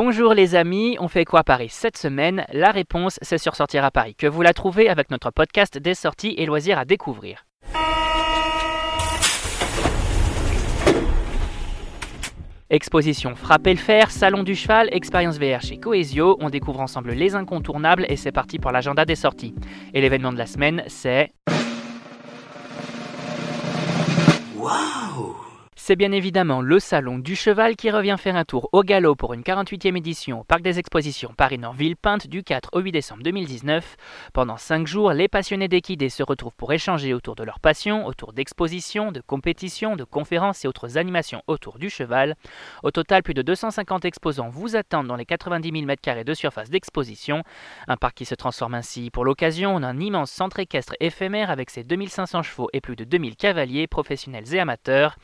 Bonjour les amis, on fait quoi à Paris cette semaine? La réponse, c'est sur Sortir à Paris, que vous la trouvez avec notre podcast des sorties et loisirs à découvrir. Exposition Frapper le fer, Salon du cheval, expérience VR chez Coesio, on découvre ensemble les incontournables et c'est parti pour l'agenda des sorties. Et l'événement de la semaine, c'est... C'est bien évidemment le Salon du Cheval qui revient faire un tour au galop pour une 48e édition au Parc des Expositions Paris-Nord-Villepinte du 4 au 8 décembre 2019. Pendant 5 jours, les passionnés d'équidés se retrouvent pour échanger autour de leur passion, autour d'expositions, de compétitions, de conférences et autres animations autour du cheval. Au total, plus de 250 exposants vous attendent dans les 90 000 m2 de surface d'exposition. Un parc qui se transforme ainsi pour l'occasion en un immense centre équestre éphémère avec ses 2500 chevaux et plus de 2000 cavaliers professionnels et amateurs.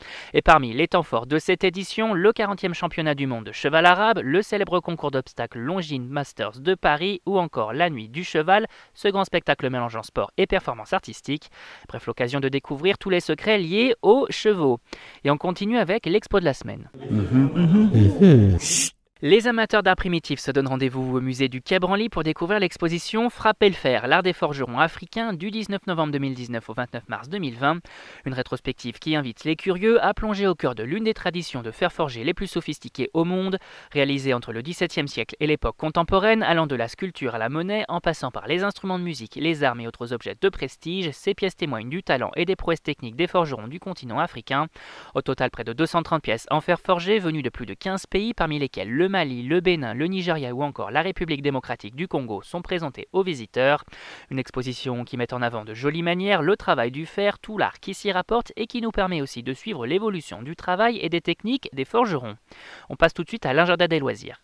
Parmi les temps forts de cette édition, le 40e championnat du monde de cheval arabe, le célèbre concours d'obstacles Longines Masters de Paris ou encore la Nuit du cheval, ce grand spectacle mélangeant sport et performance artistique. Bref, l'occasion de découvrir tous les secrets liés aux chevaux. Et on continue avec l'expo de la semaine. Les amateurs d'art primitif se donnent rendez-vous au musée du Quai Branly pour découvrir l'exposition Frapper le fer, l'art des forgerons africains du 19 novembre 2019 au 29 mars 2020. Une rétrospective qui invite les curieux à plonger au cœur de l'une des traditions de fer forgé les plus sophistiquées au monde, réalisée entre le XVIIe siècle et l'époque contemporaine, allant de la sculpture à la monnaie, en passant par les instruments de musique, les armes et autres objets de prestige. Ces pièces témoignent du talent et des prouesses techniques des forgerons du continent africain. Au total, près de 230 pièces en fer forgé venues de plus de 15 pays, parmi lesquels le le Mali, le Bénin, le Nigeria ou encore la République démocratique du Congo sont présentés aux visiteurs. Une exposition qui met en avant de jolies manières le travail du fer, tout l'art qui s'y rapporte et qui nous permet aussi de suivre l'évolution du travail et des techniques des forgerons. On passe tout de suite à l'agenda des loisirs.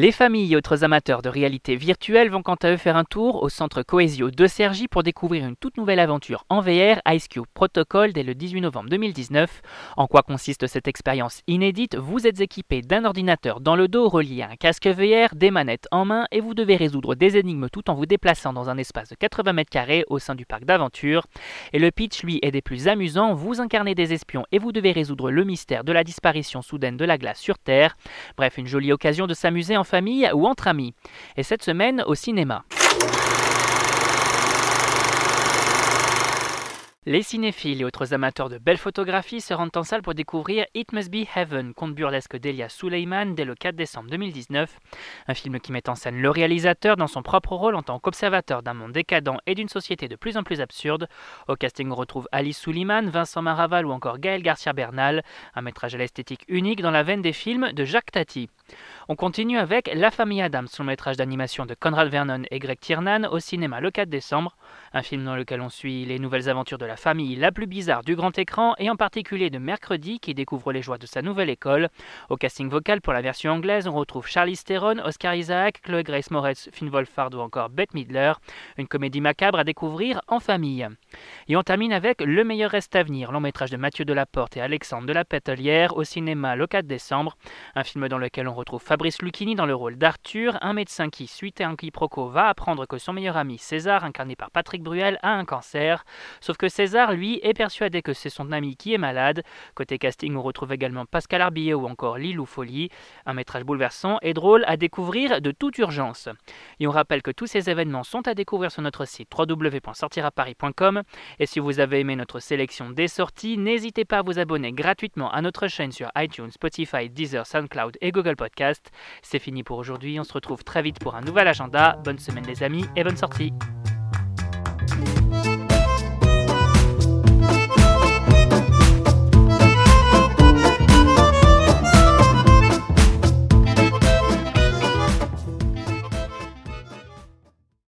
Les familles et autres amateurs de réalité virtuelle vont quant à eux faire un tour au centre Coesio de Sergi pour découvrir une toute nouvelle aventure en VR, Ice Cube Protocol, dès le 18 novembre 2019. En quoi consiste cette expérience inédite? Vous êtes équipé d'un ordinateur dans le dos relié à un casque VR, des manettes en main et vous devez résoudre des énigmes tout en vous déplaçant dans un espace de 80 mètres carrés au sein du parc d'aventure. Et le pitch, lui, est des plus amusants. Vous incarnez des espions et vous devez résoudre le mystère de la disparition soudaine de la glace sur Terre. Bref, une jolie occasion de s'amuser en famille ou entre amis. Et cette semaine au cinéma. Les cinéphiles et autres amateurs de belles photographies se rendent en salle pour découvrir It Must Be Heaven, conte burlesque d'Elia Suleiman dès le 4 décembre 2019. Un film qui met en scène le réalisateur dans son propre rôle en tant qu'observateur d'un monde décadent et d'une société de plus en plus absurde. Au casting, on retrouve Alice Suleiman, Vincent Maraval ou encore Gaël Garcia Bernal, un métrage à l'esthétique unique dans la veine des films de Jacques Tati. On continue avec La famille Adams, son métrage d'animation de Conrad Vernon et Greg Tiernan au cinéma le 4 décembre, un film dans lequel on suit les nouvelles aventures de la famille la plus bizarre du grand écran et en particulier de Mercredi qui découvre les joies de sa nouvelle école. Au casting vocal pour la version anglaise, on retrouve Charlie Theron, Oscar Isaac, Chloé Grace Moretz, Finn Wolfhard ou encore Bette Midler, une comédie macabre à découvrir en famille. Et on termine avec Le meilleur reste à venir, long métrage de Mathieu Delaporte et Alexandre de la Pételière au cinéma le 4 décembre, un film dans lequel on retrouve Fabrice Lucchini dans le rôle d'Arthur, un médecin qui, suite à un quiproquo, va apprendre que son meilleur ami César, incarné par Patrick Bruel, a un cancer. Sauf que César, lui, est persuadé que c'est son ami qui est malade. Côté casting, on retrouve également Pascal Arbillet ou encore Lilou Folie, un métrage bouleversant et drôle à découvrir de toute urgence. Et on rappelle que tous ces événements sont à découvrir sur notre site www.sortiraparis.com. Et si vous avez aimé notre sélection des sorties, n'hésitez pas à vous abonner gratuitement à notre chaîne sur iTunes, Spotify, Deezer, SoundCloud et Google Podcast. C'est fini pour aujourd'hui, on se retrouve très vite pour un nouvel agenda. Bonne semaine les amis et bonne sortie